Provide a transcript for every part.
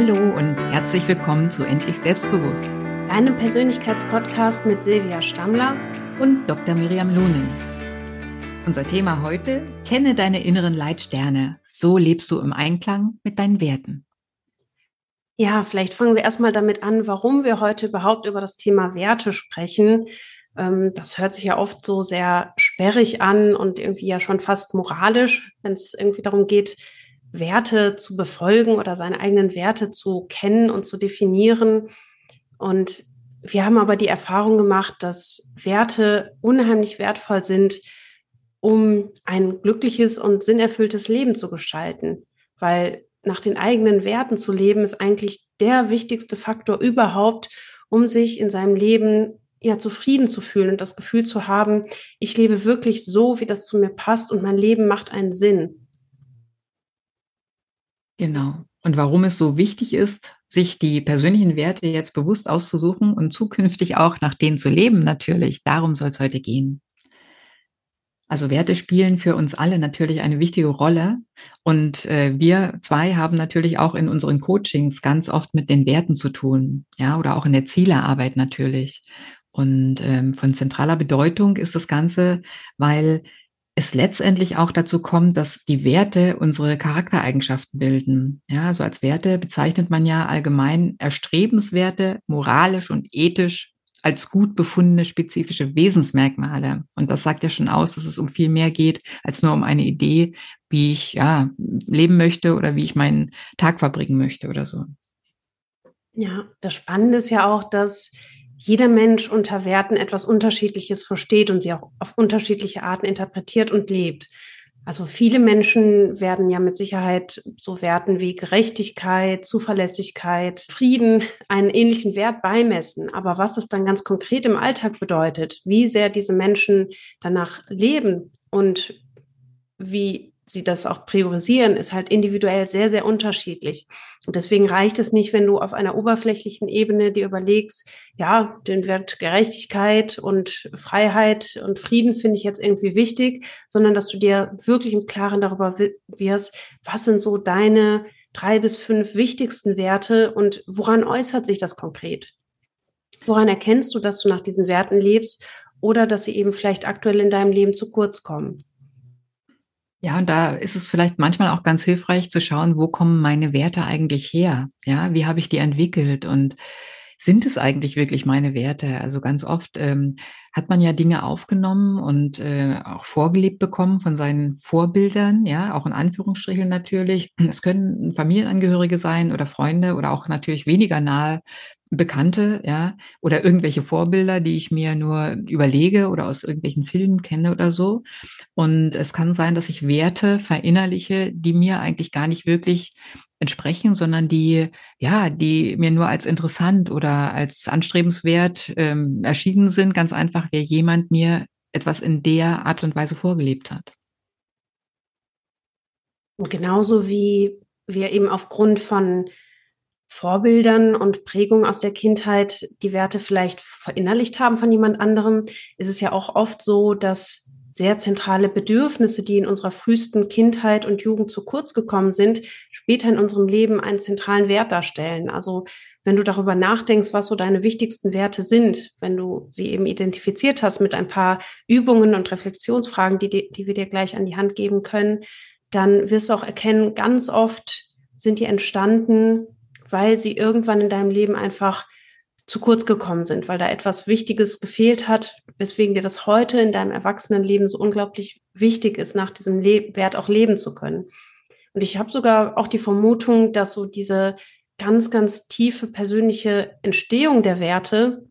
Hallo und herzlich willkommen zu Endlich Selbstbewusst, einem Persönlichkeitspodcast mit Silvia Stammler und Dr. Miriam Lunen. Unser Thema heute: Kenne deine inneren Leitsterne. So lebst du im Einklang mit deinen Werten. Ja, vielleicht fangen wir erstmal damit an, warum wir heute überhaupt über das Thema Werte sprechen. Ähm, das hört sich ja oft so sehr sperrig an und irgendwie ja schon fast moralisch, wenn es irgendwie darum geht, Werte zu befolgen oder seine eigenen Werte zu kennen und zu definieren. Und wir haben aber die Erfahrung gemacht, dass Werte unheimlich wertvoll sind, um ein glückliches und sinnerfülltes Leben zu gestalten. Weil nach den eigenen Werten zu leben, ist eigentlich der wichtigste Faktor überhaupt, um sich in seinem Leben ja zufrieden zu fühlen und das Gefühl zu haben, ich lebe wirklich so, wie das zu mir passt und mein Leben macht einen Sinn. Genau. Und warum es so wichtig ist, sich die persönlichen Werte jetzt bewusst auszusuchen und zukünftig auch nach denen zu leben, natürlich. Darum soll es heute gehen. Also Werte spielen für uns alle natürlich eine wichtige Rolle. Und äh, wir zwei haben natürlich auch in unseren Coachings ganz oft mit den Werten zu tun, ja, oder auch in der Zielearbeit natürlich. Und ähm, von zentraler Bedeutung ist das Ganze, weil es letztendlich auch dazu kommt, dass die Werte unsere Charaktereigenschaften bilden. Ja, so also als Werte bezeichnet man ja allgemein erstrebenswerte, moralisch und ethisch als gut befundene spezifische Wesensmerkmale. Und das sagt ja schon aus, dass es um viel mehr geht als nur um eine Idee, wie ich ja leben möchte oder wie ich meinen Tag verbringen möchte oder so. Ja, das Spannende ist ja auch, dass jeder Mensch unter Werten etwas Unterschiedliches versteht und sie auch auf unterschiedliche Arten interpretiert und lebt. Also viele Menschen werden ja mit Sicherheit so Werten wie Gerechtigkeit, Zuverlässigkeit, Frieden einen ähnlichen Wert beimessen. Aber was das dann ganz konkret im Alltag bedeutet, wie sehr diese Menschen danach leben und wie sie das auch priorisieren, ist halt individuell sehr, sehr unterschiedlich. Und deswegen reicht es nicht, wenn du auf einer oberflächlichen Ebene dir überlegst, ja, den Wert Gerechtigkeit und Freiheit und Frieden finde ich jetzt irgendwie wichtig, sondern dass du dir wirklich im Klaren darüber wirst, was sind so deine drei bis fünf wichtigsten Werte und woran äußert sich das konkret? Woran erkennst du, dass du nach diesen Werten lebst oder dass sie eben vielleicht aktuell in deinem Leben zu kurz kommen? Ja, und da ist es vielleicht manchmal auch ganz hilfreich zu schauen, wo kommen meine Werte eigentlich her? Ja, wie habe ich die entwickelt? Und sind es eigentlich wirklich meine Werte? Also ganz oft ähm, hat man ja Dinge aufgenommen und äh, auch vorgelebt bekommen von seinen Vorbildern, ja, auch in Anführungsstrichen natürlich. Es können Familienangehörige sein oder Freunde oder auch natürlich weniger nahe Bekannte, ja, oder irgendwelche Vorbilder, die ich mir nur überlege oder aus irgendwelchen Filmen kenne oder so. Und es kann sein, dass ich Werte verinnerliche, die mir eigentlich gar nicht wirklich entsprechen, sondern die, ja, die mir nur als interessant oder als anstrebenswert ähm, erschienen sind, ganz einfach, weil jemand mir etwas in der Art und Weise vorgelebt hat. Und genauso wie wir eben aufgrund von Vorbildern und Prägungen aus der Kindheit die Werte vielleicht verinnerlicht haben von jemand anderem, ist es ja auch oft so, dass sehr zentrale Bedürfnisse, die in unserer frühesten Kindheit und Jugend zu kurz gekommen sind, später in unserem Leben einen zentralen Wert darstellen. Also wenn du darüber nachdenkst, was so deine wichtigsten Werte sind, wenn du sie eben identifiziert hast mit ein paar Übungen und Reflexionsfragen, die, die wir dir gleich an die Hand geben können, dann wirst du auch erkennen, ganz oft sind die entstanden weil sie irgendwann in deinem Leben einfach zu kurz gekommen sind, weil da etwas Wichtiges gefehlt hat, weswegen dir das heute in deinem Erwachsenenleben so unglaublich wichtig ist, nach diesem Le Wert auch leben zu können. Und ich habe sogar auch die Vermutung, dass so diese ganz, ganz tiefe persönliche Entstehung der Werte,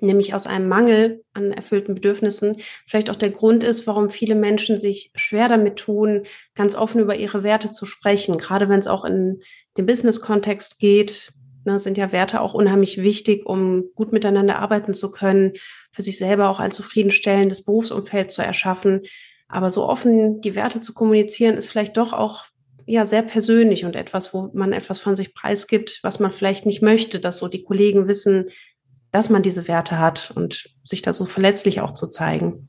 nämlich aus einem Mangel an erfüllten Bedürfnissen, vielleicht auch der Grund ist, warum viele Menschen sich schwer damit tun, ganz offen über ihre Werte zu sprechen, gerade wenn es auch in den Business-Kontext geht, ne, sind ja Werte auch unheimlich wichtig, um gut miteinander arbeiten zu können, für sich selber auch ein zufriedenstellendes Berufsumfeld zu erschaffen. Aber so offen die Werte zu kommunizieren, ist vielleicht doch auch ja sehr persönlich und etwas, wo man etwas von sich preisgibt, was man vielleicht nicht möchte, dass so die Kollegen wissen, dass man diese Werte hat und sich da so verletzlich auch zu zeigen.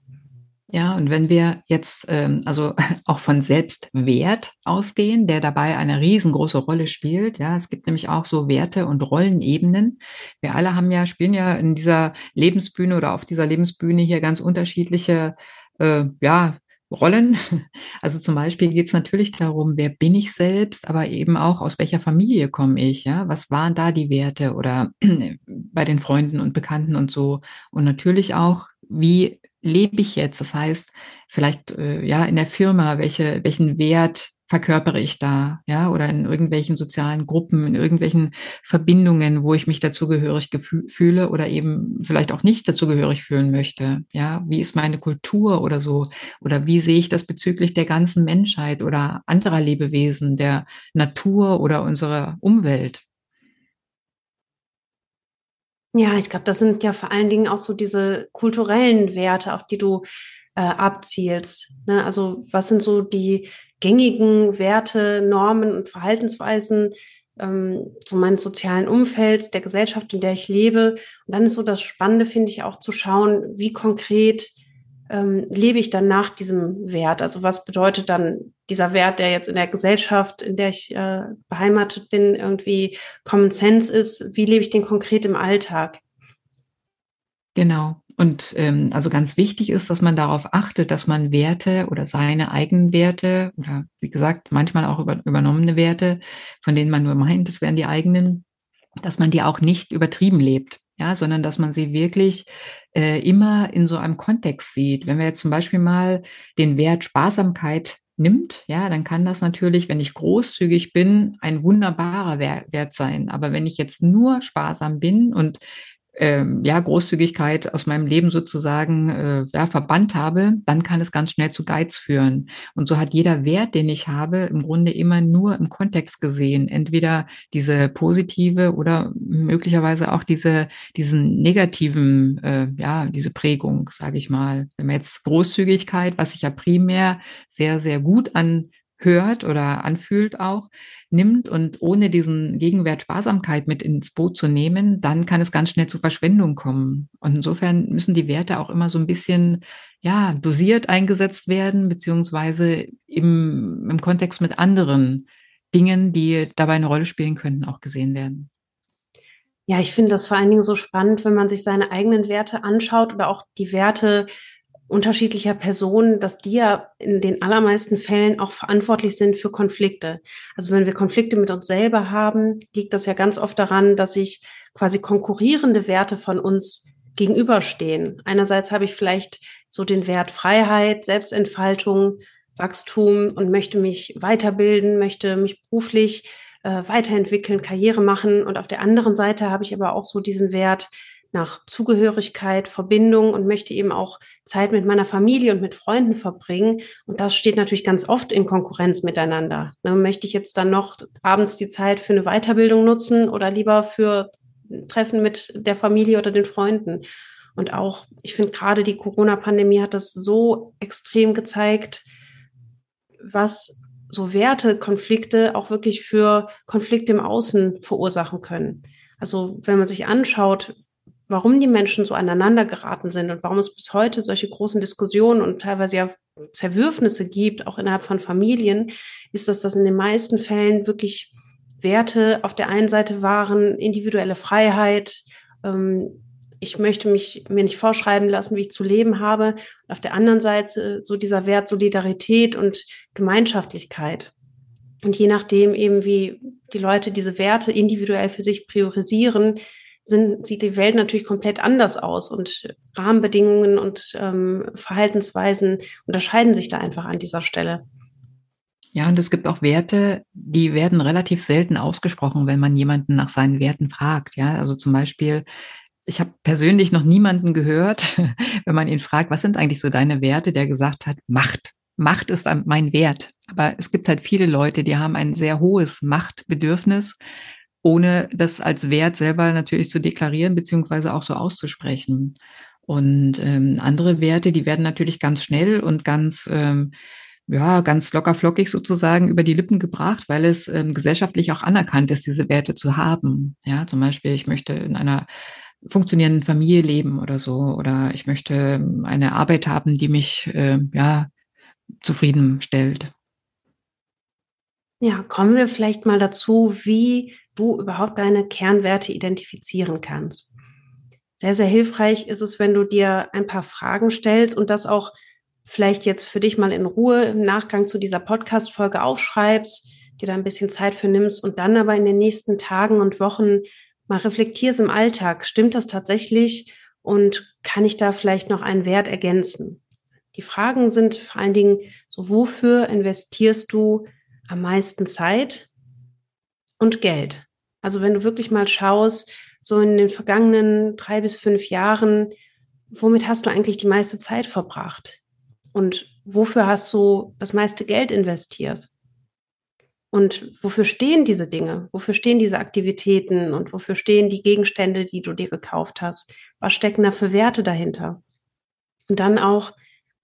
Ja, und wenn wir jetzt ähm, also auch von Selbstwert ausgehen, der dabei eine riesengroße Rolle spielt, ja, es gibt nämlich auch so Werte und Rollenebenen. Wir alle haben ja, spielen ja in dieser Lebensbühne oder auf dieser Lebensbühne hier ganz unterschiedliche, äh, ja, Rollen. Also zum Beispiel geht es natürlich darum, wer bin ich selbst, aber eben auch aus welcher Familie komme ich, ja? Was waren da die Werte oder bei den Freunden und Bekannten und so. Und natürlich auch, wie lebe ich jetzt? Das heißt, vielleicht äh, ja in der Firma, welche, welchen Wert verkörpere ich da, ja, oder in irgendwelchen sozialen Gruppen, in irgendwelchen Verbindungen, wo ich mich dazugehörig fühle oder eben vielleicht auch nicht dazugehörig fühlen möchte, ja, wie ist meine Kultur oder so, oder wie sehe ich das bezüglich der ganzen Menschheit oder anderer Lebewesen, der Natur oder unserer Umwelt? Ja, ich glaube, das sind ja vor allen Dingen auch so diese kulturellen Werte, auf die du äh, abzielst. Ne? Also was sind so die gängigen Werte, Normen und Verhaltensweisen ähm, so meines sozialen Umfelds, der Gesellschaft, in der ich lebe. Und dann ist so das Spannende, finde ich, auch zu schauen, wie konkret ähm, lebe ich dann nach diesem Wert? Also was bedeutet dann dieser Wert, der jetzt in der Gesellschaft, in der ich äh, beheimatet bin, irgendwie Common Sense ist? Wie lebe ich den konkret im Alltag? Genau. Und ähm, also ganz wichtig ist, dass man darauf achtet, dass man Werte oder seine eigenen Werte oder wie gesagt, manchmal auch über, übernommene Werte, von denen man nur meint, das wären die eigenen, dass man die auch nicht übertrieben lebt ja, sondern dass man sie wirklich äh, immer in so einem Kontext sieht. Wenn wir jetzt zum Beispiel mal den Wert Sparsamkeit nimmt, ja, dann kann das natürlich, wenn ich großzügig bin, ein wunderbarer Wert sein. Aber wenn ich jetzt nur sparsam bin und ähm, ja, Großzügigkeit aus meinem Leben sozusagen äh, ja, verbannt habe, dann kann es ganz schnell zu Geiz führen. Und so hat jeder Wert, den ich habe, im Grunde immer nur im Kontext gesehen. Entweder diese positive oder möglicherweise auch diese, diesen negativen, äh, ja, diese Prägung, sage ich mal. Wenn man jetzt Großzügigkeit, was sich ja primär sehr, sehr gut an hört oder anfühlt auch, nimmt und ohne diesen Gegenwert Sparsamkeit mit ins Boot zu nehmen, dann kann es ganz schnell zu Verschwendung kommen. Und insofern müssen die Werte auch immer so ein bisschen, ja, dosiert eingesetzt werden, beziehungsweise im, im Kontext mit anderen Dingen, die dabei eine Rolle spielen könnten, auch gesehen werden. Ja, ich finde das vor allen Dingen so spannend, wenn man sich seine eigenen Werte anschaut oder auch die Werte unterschiedlicher Personen, dass die ja in den allermeisten Fällen auch verantwortlich sind für Konflikte. Also wenn wir Konflikte mit uns selber haben, liegt das ja ganz oft daran, dass sich quasi konkurrierende Werte von uns gegenüberstehen. Einerseits habe ich vielleicht so den Wert Freiheit, Selbstentfaltung, Wachstum und möchte mich weiterbilden, möchte mich beruflich äh, weiterentwickeln, Karriere machen. Und auf der anderen Seite habe ich aber auch so diesen Wert nach Zugehörigkeit, Verbindung und möchte eben auch Zeit mit meiner Familie und mit Freunden verbringen. Und das steht natürlich ganz oft in Konkurrenz miteinander. Ne, möchte ich jetzt dann noch abends die Zeit für eine Weiterbildung nutzen oder lieber für Treffen mit der Familie oder den Freunden? Und auch, ich finde gerade die Corona-Pandemie hat das so extrem gezeigt, was so Wertekonflikte auch wirklich für Konflikte im Außen verursachen können. Also wenn man sich anschaut, warum die Menschen so aneinander geraten sind und warum es bis heute solche großen Diskussionen und teilweise ja Zerwürfnisse gibt, auch innerhalb von Familien, ist, dass das in den meisten Fällen wirklich Werte auf der einen Seite waren, individuelle Freiheit, ähm, ich möchte mich mir nicht vorschreiben lassen, wie ich zu leben habe. Und auf der anderen Seite so dieser Wert Solidarität und Gemeinschaftlichkeit. Und je nachdem eben, wie die Leute diese Werte individuell für sich priorisieren, sind, sieht die Welt natürlich komplett anders aus und Rahmenbedingungen und ähm, Verhaltensweisen unterscheiden sich da einfach an dieser Stelle. Ja, und es gibt auch Werte, die werden relativ selten ausgesprochen, wenn man jemanden nach seinen Werten fragt. Ja, also zum Beispiel, ich habe persönlich noch niemanden gehört, wenn man ihn fragt, was sind eigentlich so deine Werte, der gesagt hat, Macht. Macht ist mein Wert. Aber es gibt halt viele Leute, die haben ein sehr hohes Machtbedürfnis, ohne das als Wert selber natürlich zu deklarieren, beziehungsweise auch so auszusprechen. Und ähm, andere Werte, die werden natürlich ganz schnell und ganz, ähm, ja, ganz lockerflockig sozusagen über die Lippen gebracht, weil es ähm, gesellschaftlich auch anerkannt ist, diese Werte zu haben. Ja, zum Beispiel, ich möchte in einer funktionierenden Familie leben oder so. Oder ich möchte eine Arbeit haben, die mich äh, ja zufriedenstellt. Ja, kommen wir vielleicht mal dazu, wie du überhaupt deine Kernwerte identifizieren kannst. Sehr, sehr hilfreich ist es, wenn du dir ein paar Fragen stellst und das auch vielleicht jetzt für dich mal in Ruhe im Nachgang zu dieser Podcast-Folge aufschreibst, dir da ein bisschen Zeit für nimmst und dann aber in den nächsten Tagen und Wochen mal reflektierst im Alltag. Stimmt das tatsächlich? Und kann ich da vielleicht noch einen Wert ergänzen? Die Fragen sind vor allen Dingen so, wofür investierst du am meisten Zeit und Geld? Also wenn du wirklich mal schaust, so in den vergangenen drei bis fünf Jahren, womit hast du eigentlich die meiste Zeit verbracht? Und wofür hast du das meiste Geld investiert? Und wofür stehen diese Dinge? Wofür stehen diese Aktivitäten? Und wofür stehen die Gegenstände, die du dir gekauft hast? Was stecken da für Werte dahinter? Und dann auch,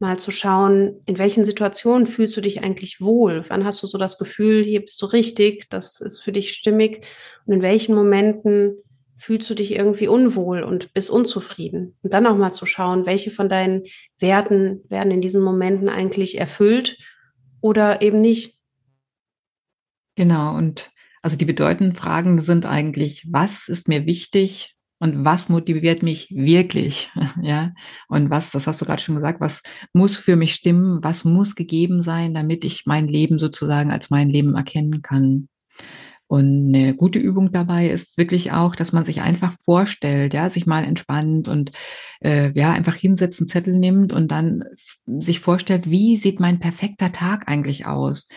mal zu schauen, in welchen Situationen fühlst du dich eigentlich wohl? Wann hast du so das Gefühl, hier bist du richtig, das ist für dich stimmig? Und in welchen Momenten fühlst du dich irgendwie unwohl und bist unzufrieden? Und dann auch mal zu schauen, welche von deinen Werten werden in diesen Momenten eigentlich erfüllt oder eben nicht. Genau, und also die bedeutenden Fragen sind eigentlich, was ist mir wichtig? Und was motiviert mich wirklich, ja? Und was, das hast du gerade schon gesagt, was muss für mich stimmen, was muss gegeben sein, damit ich mein Leben sozusagen als mein Leben erkennen kann. Und eine gute Übung dabei ist wirklich auch, dass man sich einfach vorstellt, ja, sich mal entspannt und äh, ja, einfach hinsetzen, Zettel nimmt und dann sich vorstellt, wie sieht mein perfekter Tag eigentlich aus?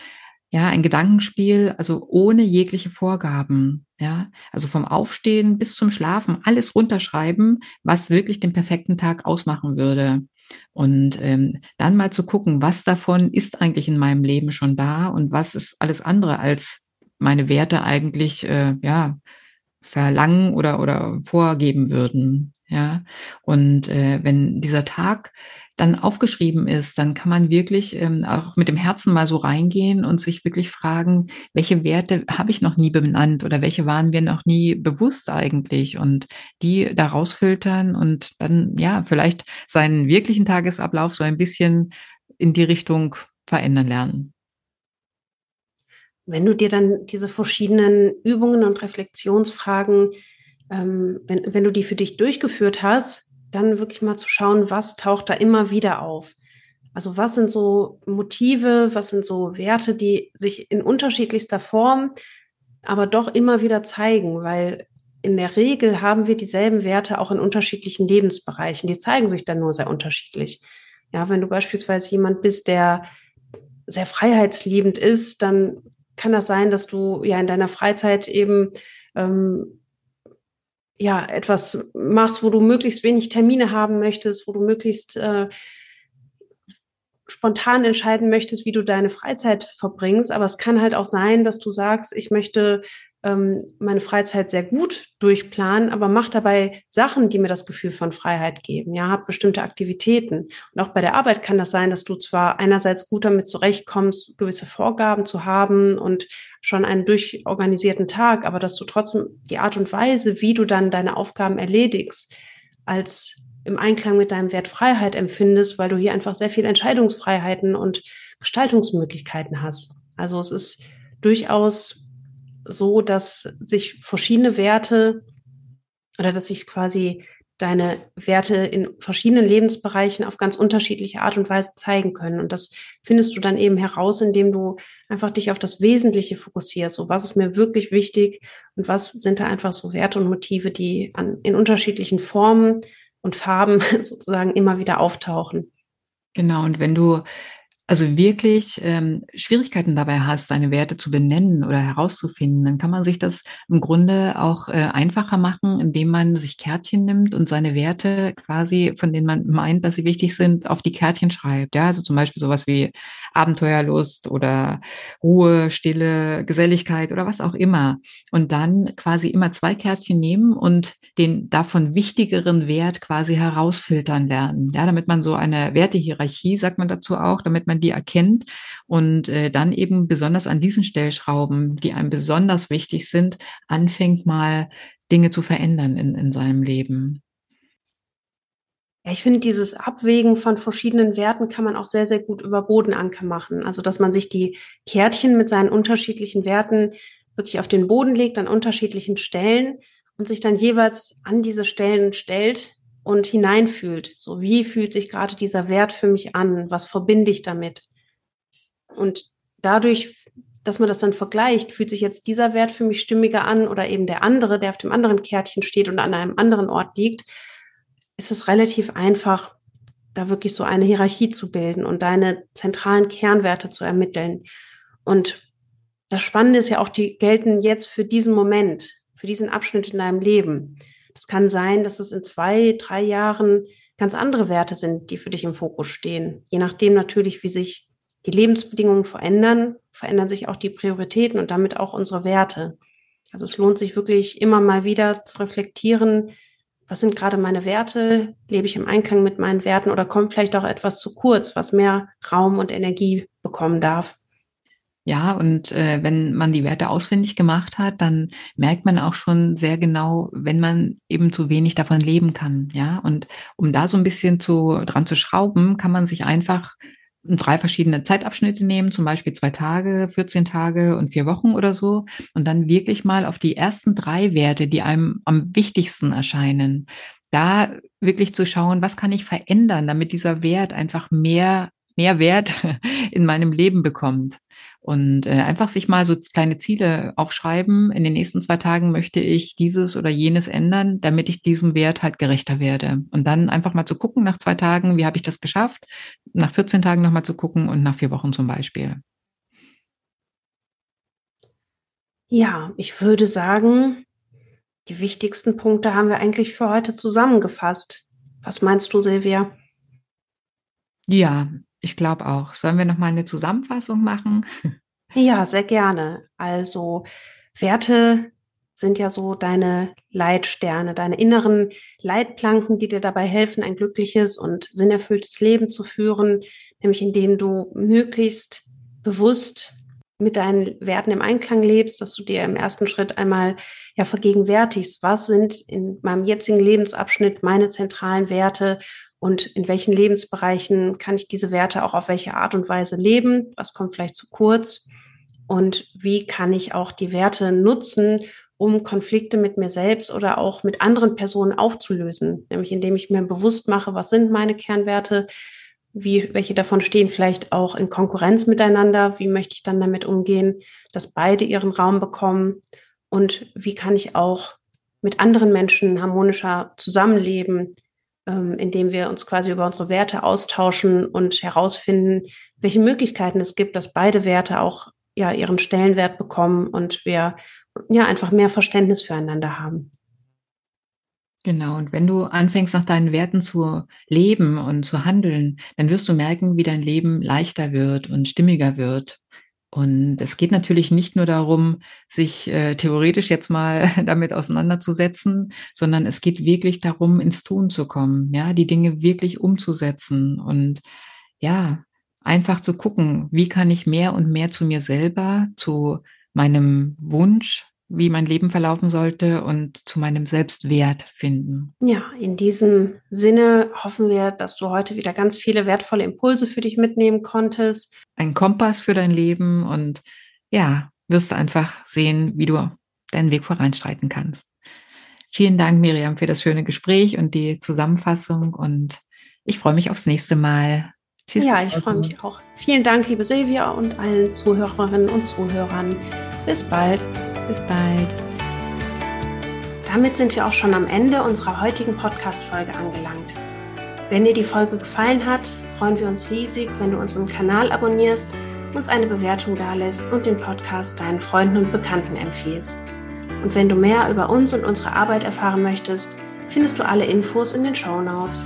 Ja, ein Gedankenspiel, also ohne jegliche Vorgaben. Ja, also vom Aufstehen bis zum Schlafen alles runterschreiben, was wirklich den perfekten Tag ausmachen würde. Und ähm, dann mal zu gucken, was davon ist eigentlich in meinem Leben schon da und was ist alles andere als meine Werte eigentlich äh, ja verlangen oder oder vorgeben würden. Ja, und äh, wenn dieser Tag dann aufgeschrieben ist, dann kann man wirklich ähm, auch mit dem Herzen mal so reingehen und sich wirklich fragen, welche Werte habe ich noch nie benannt oder welche waren mir noch nie bewusst eigentlich und die da rausfiltern und dann ja vielleicht seinen wirklichen Tagesablauf so ein bisschen in die Richtung verändern lernen. Wenn du dir dann diese verschiedenen Übungen und Reflexionsfragen, ähm, wenn, wenn du die für dich durchgeführt hast, dann wirklich mal zu schauen, was taucht da immer wieder auf. Also was sind so Motive, was sind so Werte, die sich in unterschiedlichster Form, aber doch immer wieder zeigen, weil in der Regel haben wir dieselben Werte auch in unterschiedlichen Lebensbereichen. Die zeigen sich dann nur sehr unterschiedlich. Ja, wenn du beispielsweise jemand bist, der sehr freiheitsliebend ist, dann kann das sein, dass du ja in deiner Freizeit eben ähm, ja, etwas machst, wo du möglichst wenig Termine haben möchtest, wo du möglichst äh, spontan entscheiden möchtest, wie du deine Freizeit verbringst. Aber es kann halt auch sein, dass du sagst, ich möchte ähm, meine Freizeit sehr gut durchplanen, aber mach dabei Sachen, die mir das Gefühl von Freiheit geben. Ja, hab bestimmte Aktivitäten. Und auch bei der Arbeit kann das sein, dass du zwar einerseits gut damit zurechtkommst, gewisse Vorgaben zu haben und schon einen durchorganisierten Tag, aber dass du trotzdem die Art und Weise, wie du dann deine Aufgaben erledigst, als im Einklang mit deinem Wert Freiheit empfindest, weil du hier einfach sehr viel Entscheidungsfreiheiten und Gestaltungsmöglichkeiten hast. Also es ist durchaus so, dass sich verschiedene Werte oder dass sich quasi deine Werte in verschiedenen Lebensbereichen auf ganz unterschiedliche Art und Weise zeigen können. Und das findest du dann eben heraus, indem du einfach dich auf das Wesentliche fokussierst. So, was ist mir wirklich wichtig und was sind da einfach so Werte und Motive, die an, in unterschiedlichen Formen und Farben sozusagen immer wieder auftauchen. Genau. Und wenn du also wirklich ähm, Schwierigkeiten dabei hast, seine Werte zu benennen oder herauszufinden, dann kann man sich das im Grunde auch äh, einfacher machen, indem man sich Kärtchen nimmt und seine Werte quasi, von denen man meint, dass sie wichtig sind, auf die Kärtchen schreibt. Ja, also zum Beispiel sowas wie Abenteuerlust oder Ruhe, Stille, Geselligkeit oder was auch immer. Und dann quasi immer zwei Kärtchen nehmen und den davon wichtigeren Wert quasi herausfiltern lernen. Ja, damit man so eine Wertehierarchie, sagt man dazu auch, damit man man die erkennt und äh, dann eben besonders an diesen Stellschrauben, die einem besonders wichtig sind, anfängt mal Dinge zu verändern in, in seinem Leben. Ja, ich finde, dieses Abwägen von verschiedenen Werten kann man auch sehr, sehr gut über Bodenanker machen. Also, dass man sich die Kärtchen mit seinen unterschiedlichen Werten wirklich auf den Boden legt an unterschiedlichen Stellen und sich dann jeweils an diese Stellen stellt und hineinfühlt. So, wie fühlt sich gerade dieser Wert für mich an? Was verbinde ich damit? Und dadurch, dass man das dann vergleicht, fühlt sich jetzt dieser Wert für mich stimmiger an oder eben der andere, der auf dem anderen Kärtchen steht und an einem anderen Ort liegt ist es relativ einfach, da wirklich so eine Hierarchie zu bilden und deine zentralen Kernwerte zu ermitteln. Und das Spannende ist ja auch, die gelten jetzt für diesen Moment, für diesen Abschnitt in deinem Leben. Es kann sein, dass es in zwei, drei Jahren ganz andere Werte sind, die für dich im Fokus stehen. Je nachdem natürlich, wie sich die Lebensbedingungen verändern, verändern sich auch die Prioritäten und damit auch unsere Werte. Also es lohnt sich wirklich immer mal wieder zu reflektieren, was sind gerade meine Werte? Lebe ich im Einklang mit meinen Werten oder kommt vielleicht auch etwas zu kurz, was mehr Raum und Energie bekommen darf? Ja, und äh, wenn man die Werte ausfindig gemacht hat, dann merkt man auch schon sehr genau, wenn man eben zu wenig davon leben kann. Ja, und um da so ein bisschen zu dran zu schrauben, kann man sich einfach drei verschiedene Zeitabschnitte nehmen, zum Beispiel zwei Tage, 14 Tage und vier Wochen oder so, und dann wirklich mal auf die ersten drei Werte, die einem am wichtigsten erscheinen, da wirklich zu schauen, was kann ich verändern, damit dieser Wert einfach mehr, mehr Wert in meinem Leben bekommt. Und äh, einfach sich mal so kleine Ziele aufschreiben. In den nächsten zwei Tagen möchte ich dieses oder jenes ändern, damit ich diesem Wert halt gerechter werde. Und dann einfach mal zu gucken nach zwei Tagen, wie habe ich das geschafft? Nach 14 Tagen nochmal zu gucken und nach vier Wochen zum Beispiel. Ja, ich würde sagen, die wichtigsten Punkte haben wir eigentlich für heute zusammengefasst. Was meinst du, Silvia? Ja, ich glaube auch. Sollen wir noch mal eine Zusammenfassung machen? Ja, sehr gerne. Also Werte sind ja so deine Leitsterne, deine inneren Leitplanken, die dir dabei helfen, ein glückliches und sinnerfülltes Leben zu führen, nämlich indem du möglichst bewusst mit deinen Werten im Einklang lebst, dass du dir im ersten Schritt einmal ja vergegenwärtigst, was sind in meinem jetzigen Lebensabschnitt meine zentralen Werte und in welchen Lebensbereichen kann ich diese Werte auch auf welche Art und Weise leben, was kommt vielleicht zu kurz? Und wie kann ich auch die Werte nutzen, um Konflikte mit mir selbst oder auch mit anderen Personen aufzulösen, nämlich indem ich mir bewusst mache, was sind meine Kernwerte, wie, welche davon stehen vielleicht auch in Konkurrenz miteinander? Wie möchte ich dann damit umgehen, dass beide ihren Raum bekommen? Und wie kann ich auch mit anderen Menschen harmonischer zusammenleben, ähm, indem wir uns quasi über unsere Werte austauschen und herausfinden, welche Möglichkeiten es gibt, dass beide Werte auch ja ihren Stellenwert bekommen und wir ja einfach mehr Verständnis füreinander haben. Genau, und wenn du anfängst, nach deinen Werten zu leben und zu handeln, dann wirst du merken, wie dein Leben leichter wird und stimmiger wird. Und es geht natürlich nicht nur darum, sich äh, theoretisch jetzt mal damit auseinanderzusetzen, sondern es geht wirklich darum, ins Tun zu kommen, ja, die Dinge wirklich umzusetzen und ja, einfach zu gucken, wie kann ich mehr und mehr zu mir selber, zu meinem Wunsch, wie mein Leben verlaufen sollte und zu meinem Selbstwert finden. Ja, in diesem Sinne hoffen wir, dass du heute wieder ganz viele wertvolle Impulse für dich mitnehmen konntest. Ein Kompass für dein Leben und ja, wirst du einfach sehen, wie du deinen Weg voranstreiten kannst. Vielen Dank, Miriam, für das schöne Gespräch und die Zusammenfassung und ich freue mich aufs nächste Mal. Tschüss. Ja, ich freue mich auch. Vielen Dank, liebe Silvia und allen Zuhörerinnen und Zuhörern. Bis bald. Bis bald. Damit sind wir auch schon am Ende unserer heutigen Podcast-Folge angelangt. Wenn dir die Folge gefallen hat, freuen wir uns riesig, wenn du unseren Kanal abonnierst, uns eine Bewertung dalässt und den Podcast deinen Freunden und Bekannten empfiehlst. Und wenn du mehr über uns und unsere Arbeit erfahren möchtest, findest du alle Infos in den Show Notes.